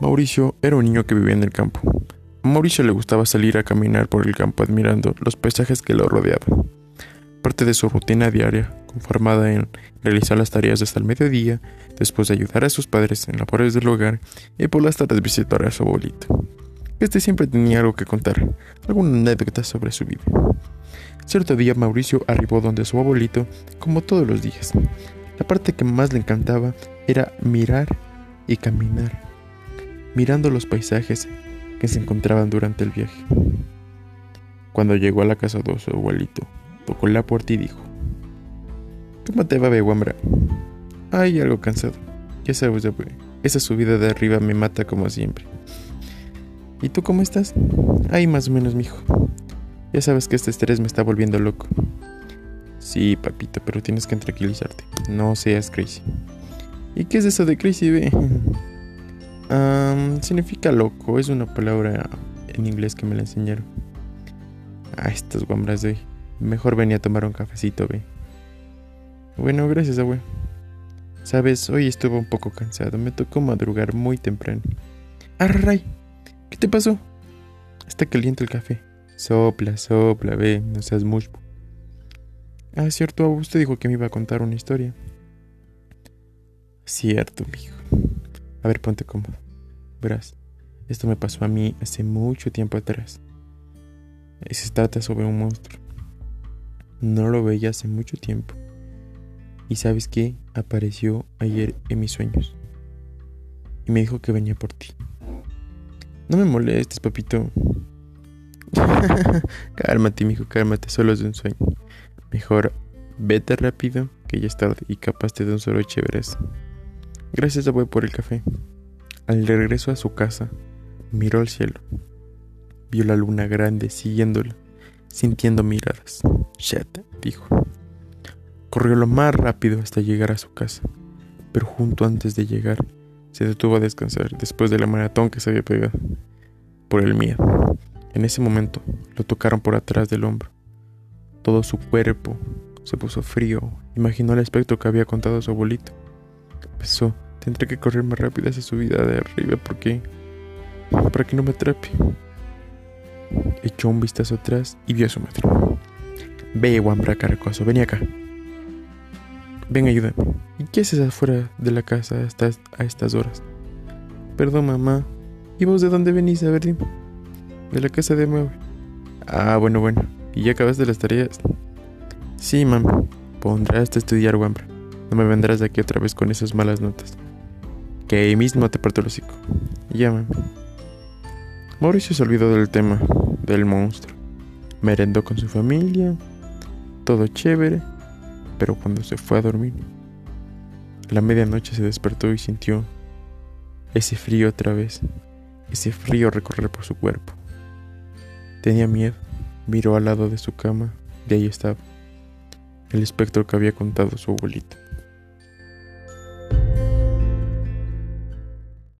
Mauricio era un niño que vivía en el campo. A Mauricio le gustaba salir a caminar por el campo admirando los paisajes que lo rodeaban. Parte de su rutina diaria, conformada en realizar las tareas hasta el mediodía, después de ayudar a sus padres en labores del hogar y por las tardes visitar a su abuelito. Este siempre tenía algo que contar, alguna anécdota sobre su vida. Cierto día Mauricio arribó donde su abuelito, como todos los días. La parte que más le encantaba era mirar y caminar mirando los paisajes que se encontraban durante el viaje. Cuando llegó a la casa de su abuelito, tocó la puerta y dijo, ¿Cómo te va, Beguambra? Ay, algo cansado. Ya sabes, esa subida de arriba me mata como siempre. ¿Y tú cómo estás? Ay, más o menos, mijo. Ya sabes que este estrés me está volviendo loco. Sí, papito, pero tienes que tranquilizarte. No seas crazy. ¿Y qué es eso de crazy, ve? Significa loco, es una palabra en inglés que me la enseñaron. Ah, estas guambras de Mejor venía a tomar un cafecito, ve. Bueno, gracias, abue. Sabes, hoy estuve un poco cansado, me tocó madrugar muy temprano. ¡Array! ¿Qué te pasó? Está caliente el café. Sopla, sopla, ve, no seas mucho. Ah, cierto, usted dijo que me iba a contar una historia. Cierto, mijo. A ver, ponte cómodo. Verás, esto me pasó a mí hace mucho tiempo atrás. Se trata sobre un monstruo. No lo veía hace mucho tiempo. Y sabes qué? Apareció ayer en mis sueños. Y me dijo que venía por ti. No me molestes, papito. cálmate, mijo, cálmate, solo es un sueño. Mejor vete rápido, que ya es tarde y capaz te un solo chéveres. Gracias, a por el café. Al regreso a su casa, miró al cielo. Vio la luna grande siguiéndola, sintiendo miradas. Chet, dijo. Corrió lo más rápido hasta llegar a su casa, pero junto antes de llegar, se detuvo a descansar después de la maratón que se había pegado por el miedo. En ese momento lo tocaron por atrás del hombro. Todo su cuerpo se puso frío. Imaginó el aspecto que había contado su abuelito. Tendré que correr más rápido esa subida de arriba porque... para que no me atrape. Echó un vistazo atrás y vio a su madre. Ve, Wambra Caracoso, ven acá. Ven, ayúdame. ¿Y qué haces afuera de la casa a estas horas? Perdón, mamá. ¿Y vos de dónde venís? A ver, De la casa de mi Ah, bueno, bueno. ¿Y ya acabaste las tareas? Sí, mamá. Pondrás a estudiar, Wambra. No me vendrás de aquí otra vez con esas malas notas. Que ahí mismo te parto el hocico. Llama. Mauricio se olvidó del tema del monstruo. Merendó con su familia. Todo chévere. Pero cuando se fue a dormir, a la medianoche se despertó y sintió ese frío otra vez. Ese frío recorrer por su cuerpo. Tenía miedo. Miró al lado de su cama. Y ahí estaba. El espectro que había contado su abuelita.